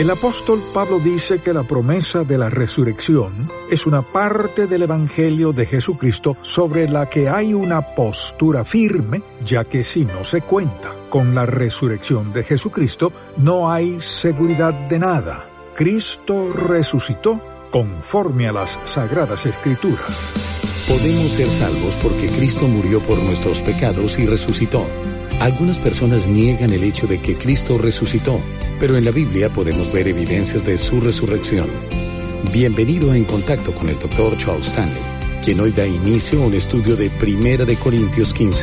El apóstol Pablo dice que la promesa de la resurrección es una parte del Evangelio de Jesucristo sobre la que hay una postura firme, ya que si no se cuenta con la resurrección de Jesucristo, no hay seguridad de nada. Cristo resucitó conforme a las sagradas escrituras. Podemos ser salvos porque Cristo murió por nuestros pecados y resucitó. Algunas personas niegan el hecho de que Cristo resucitó pero en la Biblia podemos ver evidencias de su resurrección. Bienvenido En Contacto con el Dr. Charles Stanley, quien hoy da inicio a un estudio de Primera de Corintios 15.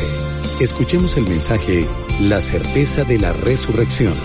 Escuchemos el mensaje La certeza de la resurrección.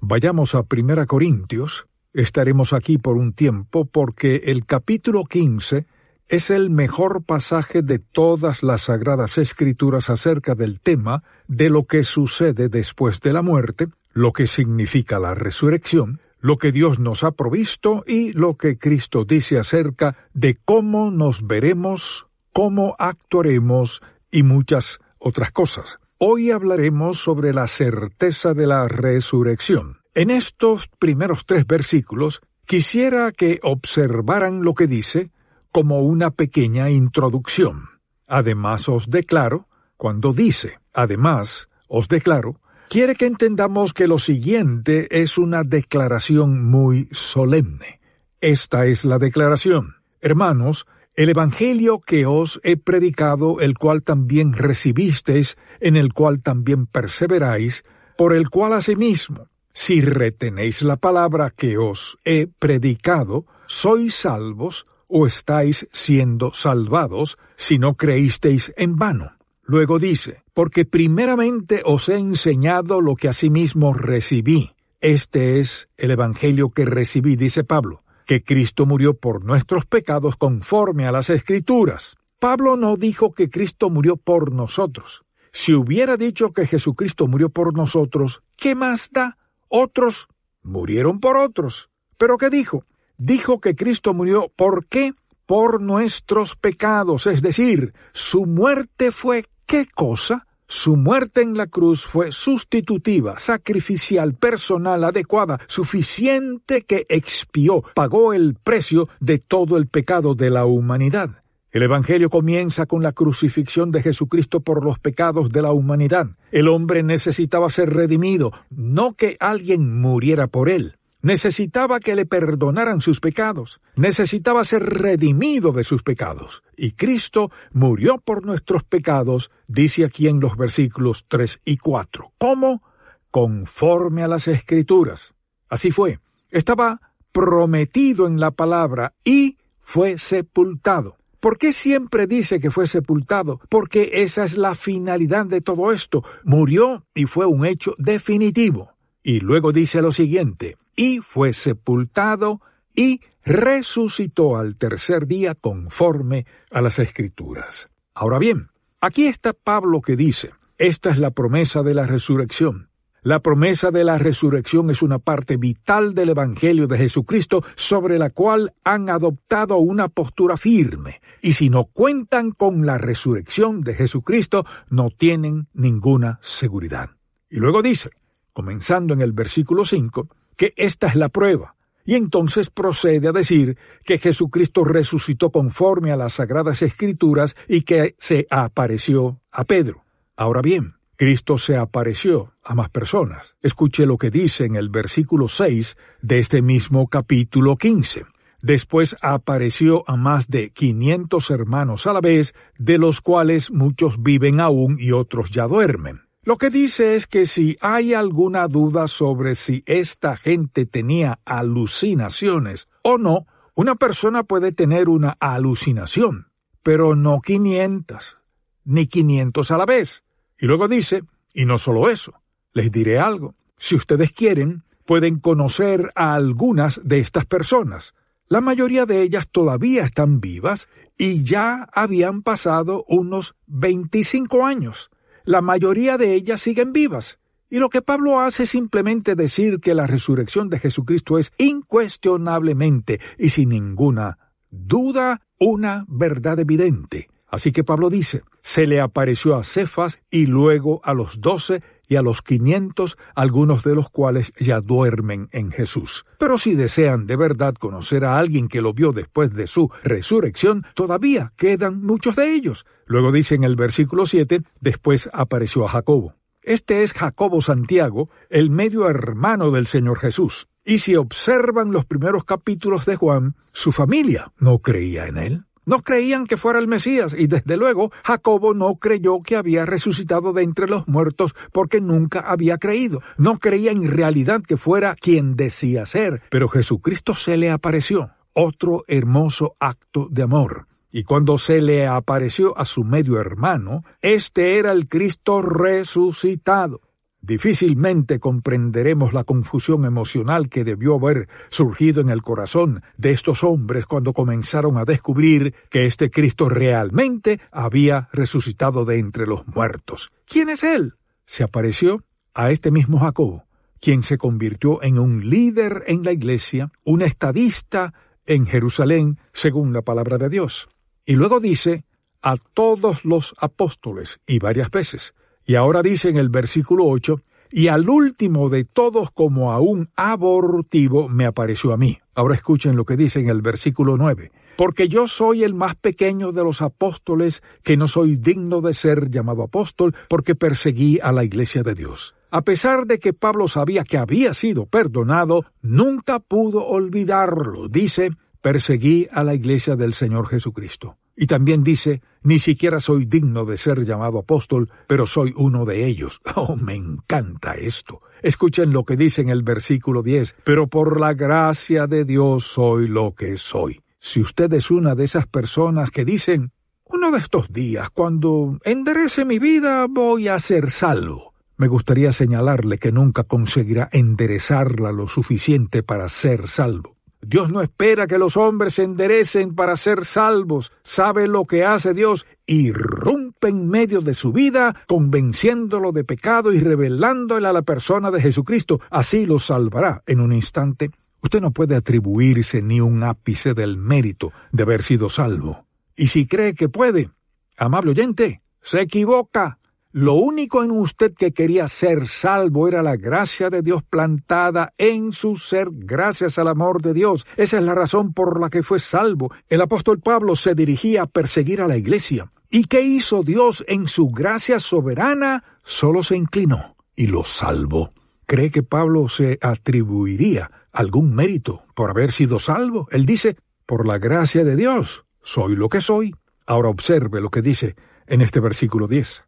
Vayamos a Primera Corintios. Estaremos aquí por un tiempo porque el capítulo 15 es el mejor pasaje de todas las sagradas escrituras acerca del tema de lo que sucede después de la muerte, lo que significa la resurrección, lo que Dios nos ha provisto y lo que Cristo dice acerca de cómo nos veremos, cómo actuaremos y muchas otras cosas. Hoy hablaremos sobre la certeza de la resurrección. En estos primeros tres versículos quisiera que observaran lo que dice como una pequeña introducción. Además os declaro, cuando dice, además os declaro, quiere que entendamos que lo siguiente es una declaración muy solemne. Esta es la declaración. Hermanos, el Evangelio que os he predicado, el cual también recibisteis, en el cual también perseveráis, por el cual asimismo, si retenéis la palabra que os he predicado, sois salvos, o estáis siendo salvados si no creísteis en vano. Luego dice, porque primeramente os he enseñado lo que asimismo recibí. Este es el Evangelio que recibí, dice Pablo, que Cristo murió por nuestros pecados conforme a las Escrituras. Pablo no dijo que Cristo murió por nosotros. Si hubiera dicho que Jesucristo murió por nosotros, ¿qué más da? Otros murieron por otros. ¿Pero qué dijo? Dijo que Cristo murió ¿por qué? Por nuestros pecados, es decir, su muerte fue ¿qué cosa? Su muerte en la cruz fue sustitutiva, sacrificial, personal, adecuada, suficiente que expió, pagó el precio de todo el pecado de la humanidad. El Evangelio comienza con la crucifixión de Jesucristo por los pecados de la humanidad. El hombre necesitaba ser redimido, no que alguien muriera por él necesitaba que le perdonaran sus pecados, necesitaba ser redimido de sus pecados, y Cristo murió por nuestros pecados, dice aquí en los versículos 3 y 4. ¿Cómo? Conforme a las Escrituras. Así fue. Estaba prometido en la palabra y fue sepultado. ¿Por qué siempre dice que fue sepultado? Porque esa es la finalidad de todo esto. Murió y fue un hecho definitivo. Y luego dice lo siguiente, y fue sepultado y resucitó al tercer día conforme a las escrituras. Ahora bien, aquí está Pablo que dice, esta es la promesa de la resurrección. La promesa de la resurrección es una parte vital del Evangelio de Jesucristo sobre la cual han adoptado una postura firme, y si no cuentan con la resurrección de Jesucristo, no tienen ninguna seguridad. Y luego dice, comenzando en el versículo 5, que esta es la prueba. Y entonces procede a decir que Jesucristo resucitó conforme a las sagradas escrituras y que se apareció a Pedro. Ahora bien, Cristo se apareció a más personas. Escuche lo que dice en el versículo 6 de este mismo capítulo 15. Después apareció a más de quinientos hermanos a la vez, de los cuales muchos viven aún y otros ya duermen. Lo que dice es que si hay alguna duda sobre si esta gente tenía alucinaciones o no, una persona puede tener una alucinación, pero no 500, ni 500 a la vez. Y luego dice, y no solo eso, les diré algo, si ustedes quieren, pueden conocer a algunas de estas personas. La mayoría de ellas todavía están vivas y ya habían pasado unos 25 años la mayoría de ellas siguen vivas. Y lo que Pablo hace es simplemente decir que la resurrección de Jesucristo es incuestionablemente y sin ninguna duda una verdad evidente. Así que Pablo dice, se le apareció a Cefas y luego a los doce y a los quinientos, algunos de los cuales ya duermen en Jesús. Pero si desean de verdad conocer a alguien que lo vio después de su resurrección, todavía quedan muchos de ellos. Luego dice en el versículo 7, después apareció a Jacobo. Este es Jacobo Santiago, el medio hermano del Señor Jesús. Y si observan los primeros capítulos de Juan, su familia no creía en él. No creían que fuera el Mesías y desde luego Jacobo no creyó que había resucitado de entre los muertos porque nunca había creído. No creía en realidad que fuera quien decía ser, pero Jesucristo se le apareció. Otro hermoso acto de amor. Y cuando se le apareció a su medio hermano, este era el Cristo resucitado. Difícilmente comprenderemos la confusión emocional que debió haber surgido en el corazón de estos hombres cuando comenzaron a descubrir que este Cristo realmente había resucitado de entre los muertos. ¿Quién es él? Se apareció a este mismo Jacob, quien se convirtió en un líder en la iglesia, un estadista en Jerusalén, según la palabra de Dios. Y luego dice a todos los apóstoles, y varias veces. Y ahora dice en el versículo 8, y al último de todos como a un abortivo me apareció a mí. Ahora escuchen lo que dice en el versículo 9. Porque yo soy el más pequeño de los apóstoles, que no soy digno de ser llamado apóstol, porque perseguí a la iglesia de Dios. A pesar de que Pablo sabía que había sido perdonado, nunca pudo olvidarlo. Dice, perseguí a la iglesia del Señor Jesucristo. Y también dice, ni siquiera soy digno de ser llamado apóstol, pero soy uno de ellos. Oh, me encanta esto. Escuchen lo que dice en el versículo 10, pero por la gracia de Dios soy lo que soy. Si usted es una de esas personas que dicen, uno de estos días, cuando enderece mi vida, voy a ser salvo. Me gustaría señalarle que nunca conseguirá enderezarla lo suficiente para ser salvo. Dios no espera que los hombres se enderecen para ser salvos. Sabe lo que hace Dios. Irrumpe en medio de su vida, convenciéndolo de pecado y revelándole a la persona de Jesucristo. Así lo salvará en un instante. Usted no puede atribuirse ni un ápice del mérito de haber sido salvo. Y si cree que puede, amable oyente, se equivoca. Lo único en usted que quería ser salvo era la gracia de Dios plantada en su ser gracias al amor de Dios. Esa es la razón por la que fue salvo. El apóstol Pablo se dirigía a perseguir a la iglesia. ¿Y qué hizo Dios en su gracia soberana? Solo se inclinó y lo salvó. ¿Cree que Pablo se atribuiría algún mérito por haber sido salvo? Él dice, por la gracia de Dios, soy lo que soy. Ahora observe lo que dice en este versículo 10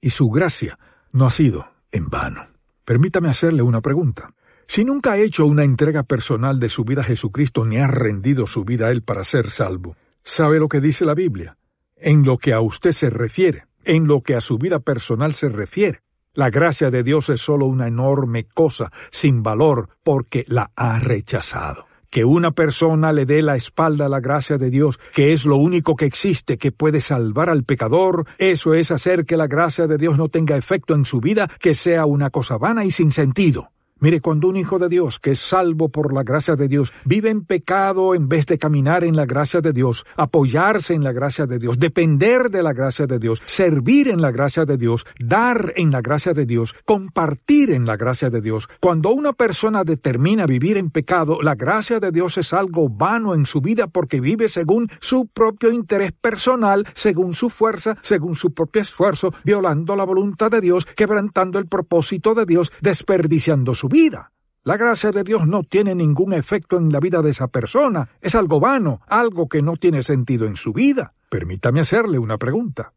y su gracia no ha sido en vano. Permítame hacerle una pregunta. Si nunca ha hecho una entrega personal de su vida a Jesucristo ni ha rendido su vida a Él para ser salvo, ¿sabe lo que dice la Biblia? En lo que a usted se refiere, en lo que a su vida personal se refiere, la gracia de Dios es solo una enorme cosa sin valor porque la ha rechazado que una persona le dé la espalda a la gracia de Dios, que es lo único que existe que puede salvar al pecador, eso es hacer que la gracia de Dios no tenga efecto en su vida, que sea una cosa vana y sin sentido. Mire, cuando un hijo de Dios, que es salvo por la gracia de Dios, vive en pecado en vez de caminar en la gracia de Dios, apoyarse en la gracia de Dios, depender de la gracia de Dios, servir en la gracia de Dios, dar en la gracia de Dios, compartir en la gracia de Dios, cuando una persona determina vivir en pecado, la gracia de Dios es algo vano en su vida porque vive según su propio interés personal, según su fuerza, según su propio esfuerzo, violando la voluntad de Dios, quebrantando el propósito de Dios, desperdiciando su vida. La gracia de Dios no tiene ningún efecto en la vida de esa persona. Es algo vano, algo que no tiene sentido en su vida. Permítame hacerle una pregunta.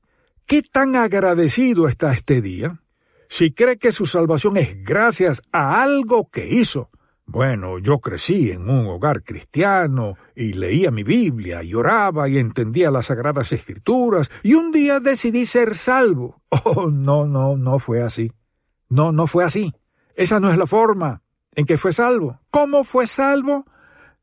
¿Qué tan agradecido está este día? Si cree que su salvación es gracias a algo que hizo. Bueno, yo crecí en un hogar cristiano y leía mi Biblia y oraba y entendía las sagradas escrituras y un día decidí ser salvo. Oh, no, no, no fue así. No, no fue así. Esa no es la forma en que fue salvo. ¿Cómo fue salvo?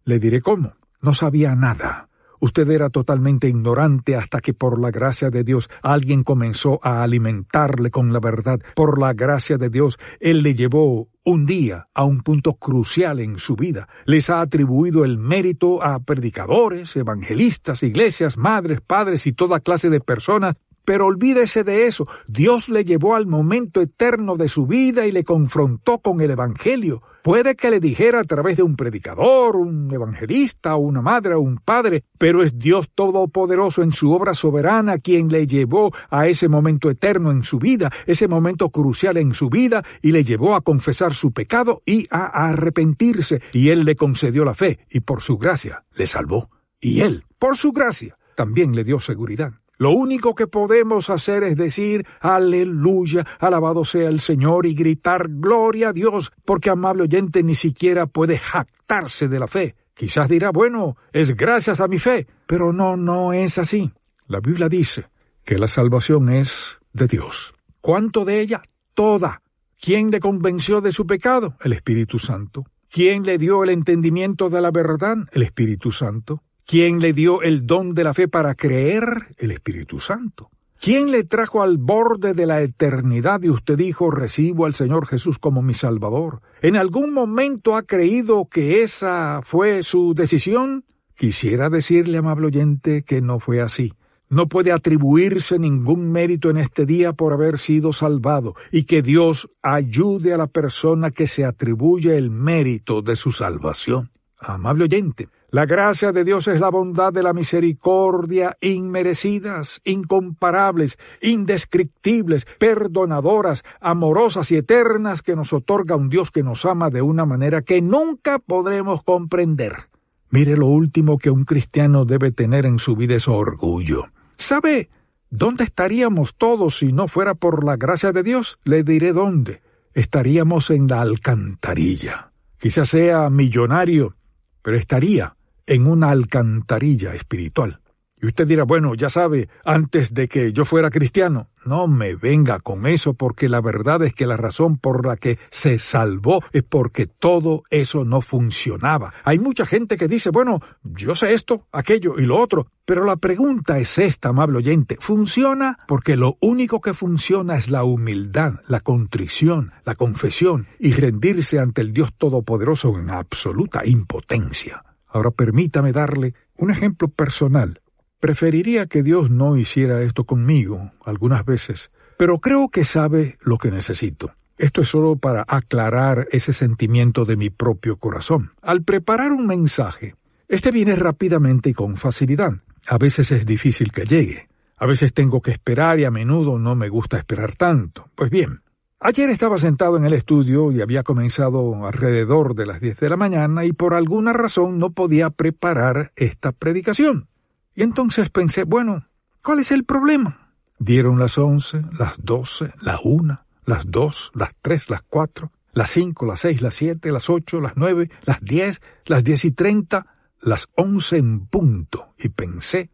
Le diré cómo. No sabía nada. Usted era totalmente ignorante hasta que por la gracia de Dios alguien comenzó a alimentarle con la verdad. Por la gracia de Dios, Él le llevó un día a un punto crucial en su vida. Les ha atribuido el mérito a predicadores, evangelistas, iglesias, madres, padres y toda clase de personas pero olvídese de eso. Dios le llevó al momento eterno de su vida y le confrontó con el Evangelio. Puede que le dijera a través de un predicador, un evangelista, una madre o un padre, pero es Dios Todopoderoso en su obra soberana quien le llevó a ese momento eterno en su vida, ese momento crucial en su vida, y le llevó a confesar su pecado y a arrepentirse, y Él le concedió la fe, y por su gracia le salvó. Y Él, por su gracia, también le dio seguridad. Lo único que podemos hacer es decir, aleluya, alabado sea el Señor y gritar gloria a Dios, porque amable oyente ni siquiera puede jactarse de la fe. Quizás dirá, bueno, es gracias a mi fe, pero no, no es así. La Biblia dice que la salvación es de Dios. ¿Cuánto de ella? Toda. ¿Quién le convenció de su pecado? El Espíritu Santo. ¿Quién le dio el entendimiento de la verdad? El Espíritu Santo. ¿Quién le dio el don de la fe para creer? El Espíritu Santo. ¿Quién le trajo al borde de la eternidad y usted dijo, recibo al Señor Jesús como mi Salvador? ¿En algún momento ha creído que esa fue su decisión? Quisiera decirle, amable oyente, que no fue así. No puede atribuirse ningún mérito en este día por haber sido salvado, y que Dios ayude a la persona que se atribuye el mérito de su salvación. Amable oyente, la gracia de Dios es la bondad de la misericordia inmerecidas, incomparables, indescriptibles, perdonadoras, amorosas y eternas que nos otorga un Dios que nos ama de una manera que nunca podremos comprender. Mire lo último que un cristiano debe tener en su vida es orgullo. ¿Sabe dónde estaríamos todos si no fuera por la gracia de Dios? Le diré dónde. Estaríamos en la alcantarilla. Quizás sea millonario, pero estaría en una alcantarilla espiritual. Y usted dirá, bueno, ya sabe, antes de que yo fuera cristiano, no me venga con eso porque la verdad es que la razón por la que se salvó es porque todo eso no funcionaba. Hay mucha gente que dice, bueno, yo sé esto, aquello y lo otro, pero la pregunta es esta, amable oyente, ¿funciona? Porque lo único que funciona es la humildad, la contrición, la confesión y rendirse ante el Dios Todopoderoso en absoluta impotencia. Ahora permítame darle un ejemplo personal. Preferiría que Dios no hiciera esto conmigo algunas veces, pero creo que sabe lo que necesito. Esto es solo para aclarar ese sentimiento de mi propio corazón. Al preparar un mensaje, este viene rápidamente y con facilidad. A veces es difícil que llegue. A veces tengo que esperar y a menudo no me gusta esperar tanto. Pues bien, Ayer estaba sentado en el estudio y había comenzado alrededor de las diez de la mañana y por alguna razón no podía preparar esta predicación. Y entonces pensé, bueno, ¿cuál es el problema? Dieron las once, las doce, la una, las dos, las tres, las cuatro, las cinco, las seis, las siete, las ocho, las nueve, las diez, las diez y treinta, las once en punto, y pensé,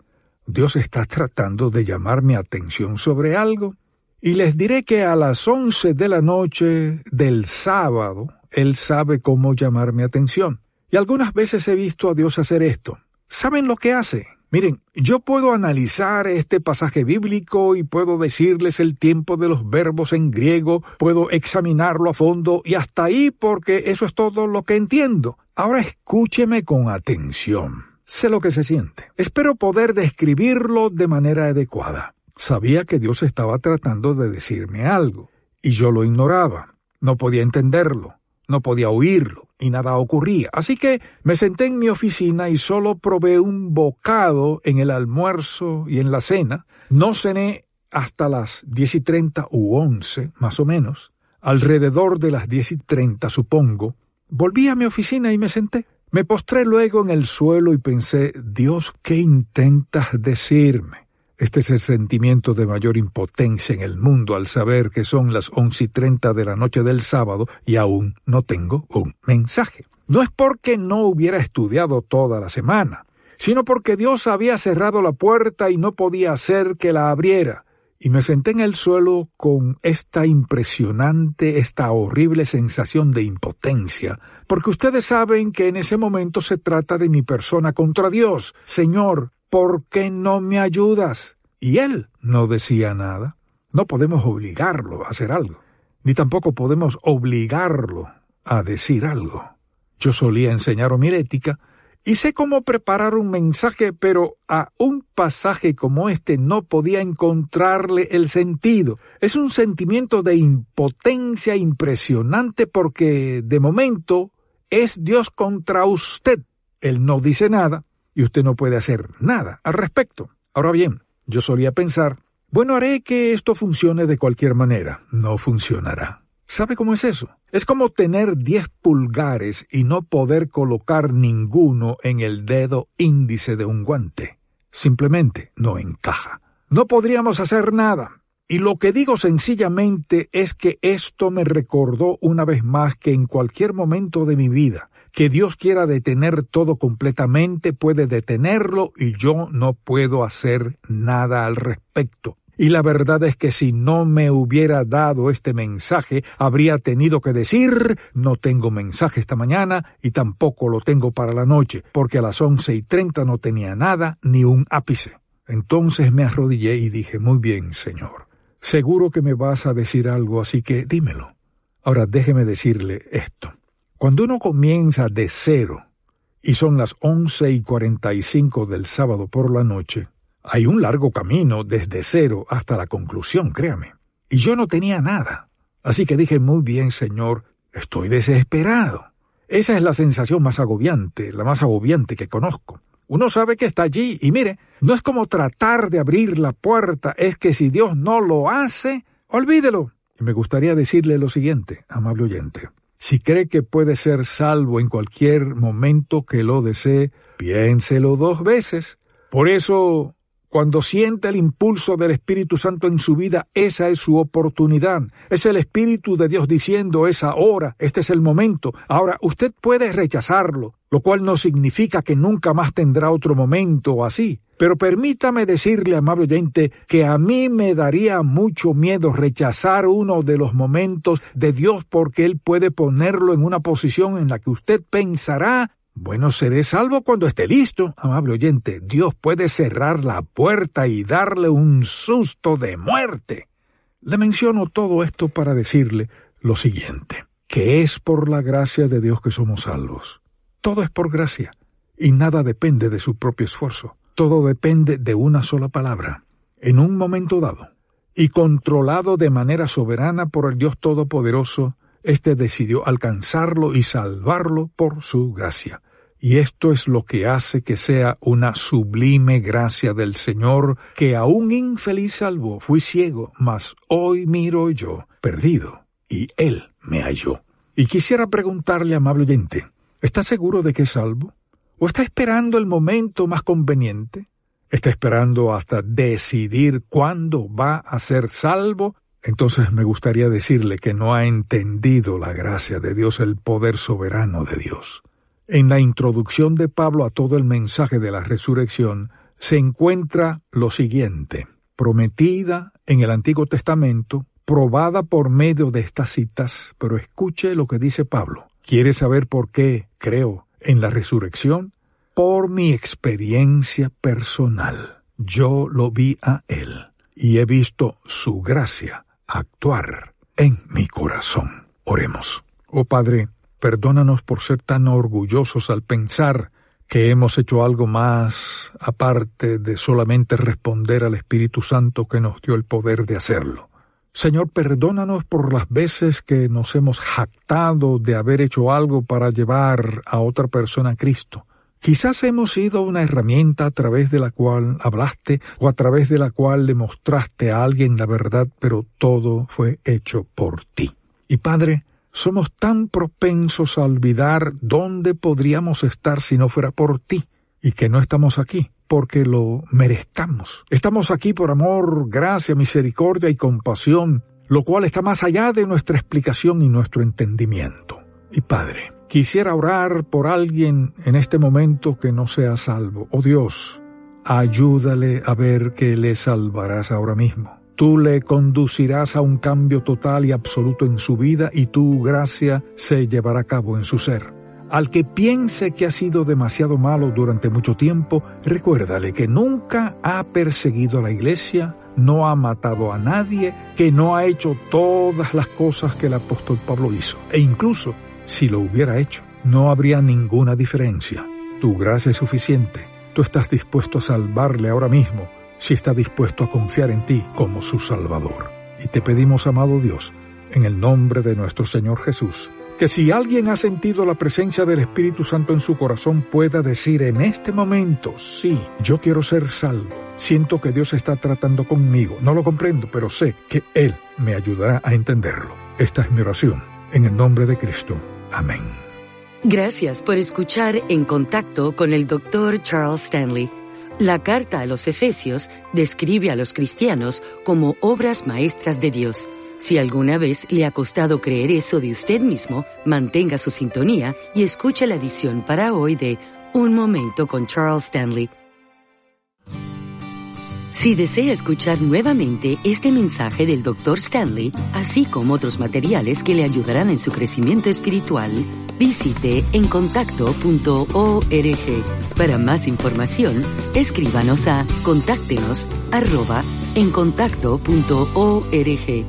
Dios está tratando de llamar mi atención sobre algo y les diré que a las once de la noche del sábado, Él sabe cómo llamar mi atención. Y algunas veces he visto a Dios hacer esto. ¿Saben lo que hace? Miren, yo puedo analizar este pasaje bíblico y puedo decirles el tiempo de los verbos en griego, puedo examinarlo a fondo y hasta ahí porque eso es todo lo que entiendo. Ahora escúcheme con atención. Sé lo que se siente. Espero poder describirlo de manera adecuada. Sabía que Dios estaba tratando de decirme algo, y yo lo ignoraba. No podía entenderlo, no podía oírlo, y nada ocurría. Así que me senté en mi oficina y solo probé un bocado en el almuerzo y en la cena. No cené hasta las diez y treinta u once, más o menos. Alrededor de las diez y treinta, supongo, volví a mi oficina y me senté. Me postré luego en el suelo y pensé, Dios, ¿qué intentas decirme? Este es el sentimiento de mayor impotencia en el mundo al saber que son las once y treinta de la noche del sábado y aún no tengo un mensaje. No es porque no hubiera estudiado toda la semana, sino porque Dios había cerrado la puerta y no podía hacer que la abriera. Y me senté en el suelo con esta impresionante, esta horrible sensación de impotencia, porque ustedes saben que en ese momento se trata de mi persona contra Dios. Señor, ¿por qué no me ayudas? Y él no decía nada. No podemos obligarlo a hacer algo, ni tampoco podemos obligarlo a decir algo. Yo solía enseñar homilética y sé cómo preparar un mensaje, pero a un pasaje como este no podía encontrarle el sentido. Es un sentimiento de impotencia impresionante porque de momento es Dios contra usted. Él no dice nada y usted no puede hacer nada al respecto. Ahora bien, yo solía pensar, bueno, haré que esto funcione de cualquier manera. No funcionará. ¿Sabe cómo es eso? Es como tener diez pulgares y no poder colocar ninguno en el dedo índice de un guante. Simplemente no encaja. No podríamos hacer nada. Y lo que digo sencillamente es que esto me recordó una vez más que en cualquier momento de mi vida que Dios quiera detener todo completamente, puede detenerlo y yo no puedo hacer nada al respecto. Y la verdad es que si no me hubiera dado este mensaje, habría tenido que decir no tengo mensaje esta mañana y tampoco lo tengo para la noche, porque a las once y treinta no tenía nada ni un ápice. Entonces me arrodillé y dije muy bien, Señor. Seguro que me vas a decir algo, así que dímelo. Ahora déjeme decirle esto. Cuando uno comienza de cero y son las once y cuarenta y cinco del sábado por la noche, hay un largo camino desde cero hasta la conclusión, créame. Y yo no tenía nada. Así que dije, muy bien, Señor, estoy desesperado. Esa es la sensación más agobiante, la más agobiante que conozco. Uno sabe que está allí y mire, no es como tratar de abrir la puerta, es que si Dios no lo hace, olvídelo. Y me gustaría decirle lo siguiente, amable oyente. Si cree que puede ser salvo en cualquier momento que lo desee, piénselo dos veces. Por eso cuando siente el impulso del Espíritu Santo en su vida, esa es su oportunidad. Es el Espíritu de Dios diciendo es ahora, este es el momento. Ahora, usted puede rechazarlo, lo cual no significa que nunca más tendrá otro momento así. Pero permítame decirle, amable oyente, que a mí me daría mucho miedo rechazar uno de los momentos de Dios porque Él puede ponerlo en una posición en la que usted pensará bueno, seré salvo cuando esté listo, amable oyente. Dios puede cerrar la puerta y darle un susto de muerte. Le menciono todo esto para decirle lo siguiente, que es por la gracia de Dios que somos salvos. Todo es por gracia, y nada depende de su propio esfuerzo. Todo depende de una sola palabra, en un momento dado, y controlado de manera soberana por el Dios Todopoderoso, éste decidió alcanzarlo y salvarlo por su gracia. Y esto es lo que hace que sea una sublime gracia del Señor, que a un infeliz salvo fui ciego, mas hoy miro yo, perdido, y Él me halló. Y quisiera preguntarle, amable oyente, ¿está seguro de que es salvo? ¿O está esperando el momento más conveniente? ¿Está esperando hasta decidir cuándo va a ser salvo? Entonces me gustaría decirle que no ha entendido la gracia de Dios, el poder soberano de Dios. En la introducción de Pablo a todo el mensaje de la resurrección se encuentra lo siguiente, prometida en el Antiguo Testamento, probada por medio de estas citas, pero escuche lo que dice Pablo. ¿Quiere saber por qué creo en la resurrección? Por mi experiencia personal. Yo lo vi a Él y he visto su gracia actuar en mi corazón. Oremos. Oh Padre, Perdónanos por ser tan orgullosos al pensar que hemos hecho algo más aparte de solamente responder al Espíritu Santo que nos dio el poder de hacerlo. Señor, perdónanos por las veces que nos hemos jactado de haber hecho algo para llevar a otra persona a Cristo. Quizás hemos sido una herramienta a través de la cual hablaste o a través de la cual le mostraste a alguien la verdad, pero todo fue hecho por ti. Y Padre, somos tan propensos a olvidar dónde podríamos estar si no fuera por ti, y que no estamos aquí porque lo merezcamos. Estamos aquí por amor, gracia, misericordia y compasión, lo cual está más allá de nuestra explicación y nuestro entendimiento. Y Padre, quisiera orar por alguien en este momento que no sea salvo. Oh Dios, ayúdale a ver que le salvarás ahora mismo. Tú le conducirás a un cambio total y absoluto en su vida y tu gracia se llevará a cabo en su ser. Al que piense que ha sido demasiado malo durante mucho tiempo, recuérdale que nunca ha perseguido a la iglesia, no ha matado a nadie, que no ha hecho todas las cosas que el apóstol Pablo hizo. E incluso, si lo hubiera hecho, no habría ninguna diferencia Tu gracia es suficiente. Tú estás dispuesto a salvarle ahora mismo si está dispuesto a confiar en ti como su Salvador. Y te pedimos, amado Dios, en el nombre de nuestro Señor Jesús, que si alguien ha sentido la presencia del Espíritu Santo en su corazón pueda decir en este momento, sí, yo quiero ser salvo. Siento que Dios está tratando conmigo. No lo comprendo, pero sé que Él me ayudará a entenderlo. Esta es mi oración. En el nombre de Cristo. Amén. Gracias por escuchar En Contacto con el Dr. Charles Stanley. La carta a los Efesios describe a los cristianos como obras maestras de Dios si alguna vez le ha costado creer eso de usted mismo, mantenga su sintonía y escuche la edición para hoy de Un Momento con Charles Stanley. Si desea escuchar nuevamente este mensaje del Dr. Stanley, así como otros materiales que le ayudarán en su crecimiento espiritual, visite encontacto.org. Para más información, escríbanos a contáctenos arroba encontacto.org.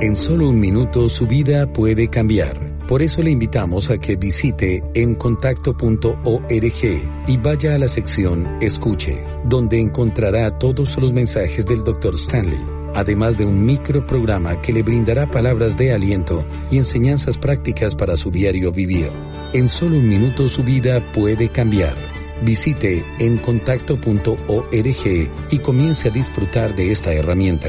En solo un minuto su vida puede cambiar. Por eso le invitamos a que visite encontacto.org y vaya a la sección Escuche, donde encontrará todos los mensajes del Dr. Stanley, además de un microprograma que le brindará palabras de aliento y enseñanzas prácticas para su diario vivir. En solo un minuto su vida puede cambiar. Visite encontacto.org y comience a disfrutar de esta herramienta.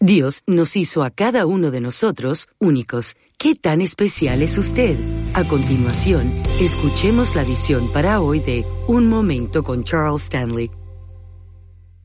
Dios nos hizo a cada uno de nosotros únicos. ¿Qué tan especial es usted? A continuación, escuchemos la visión para hoy de Un Momento con Charles Stanley.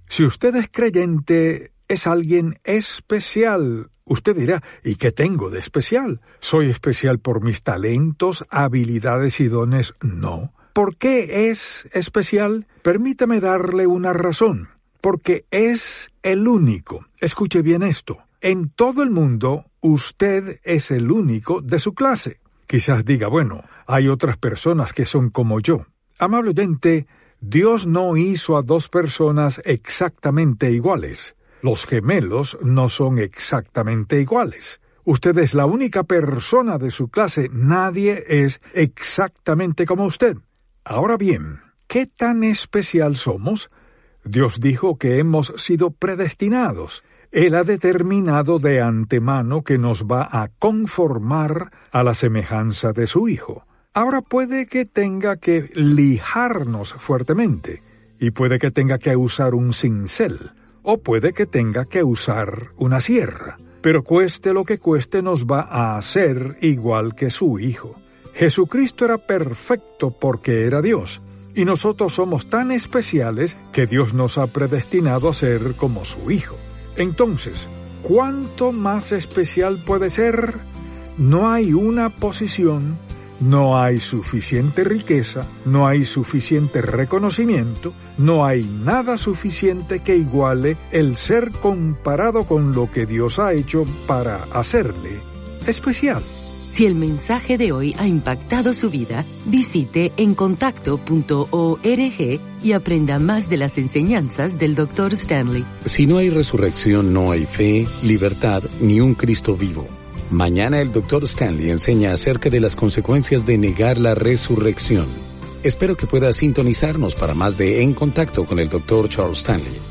Si usted es creyente, es alguien especial. Usted dirá, ¿y qué tengo de especial? ¿Soy especial por mis talentos, habilidades y dones? No. ¿Por qué es especial? Permítame darle una razón porque es el único. Escuche bien esto. En todo el mundo, usted es el único de su clase. Quizás diga, bueno, hay otras personas que son como yo. Amablemente, Dios no hizo a dos personas exactamente iguales. Los gemelos no son exactamente iguales. Usted es la única persona de su clase, nadie es exactamente como usted. Ahora bien, ¿qué tan especial somos? Dios dijo que hemos sido predestinados. Él ha determinado de antemano que nos va a conformar a la semejanza de su Hijo. Ahora puede que tenga que lijarnos fuertemente, y puede que tenga que usar un cincel, o puede que tenga que usar una sierra, pero cueste lo que cueste nos va a hacer igual que su Hijo. Jesucristo era perfecto porque era Dios, y nosotros somos tan especiales que Dios nos ha predestinado a ser como su Hijo. Entonces, ¿cuánto más especial puede ser? No hay una posición, no hay suficiente riqueza, no hay suficiente reconocimiento, no hay nada suficiente que iguale el ser comparado con lo que Dios ha hecho para hacerle especial. Si el mensaje de hoy ha impactado su vida, visite encontacto.org y aprenda más de las enseñanzas del Dr. Stanley. Si no hay resurrección, no hay fe, libertad ni un Cristo vivo. Mañana el Dr. Stanley enseña acerca de las consecuencias de negar la resurrección. Espero que pueda sintonizarnos para más de En Contacto con el Dr. Charles Stanley.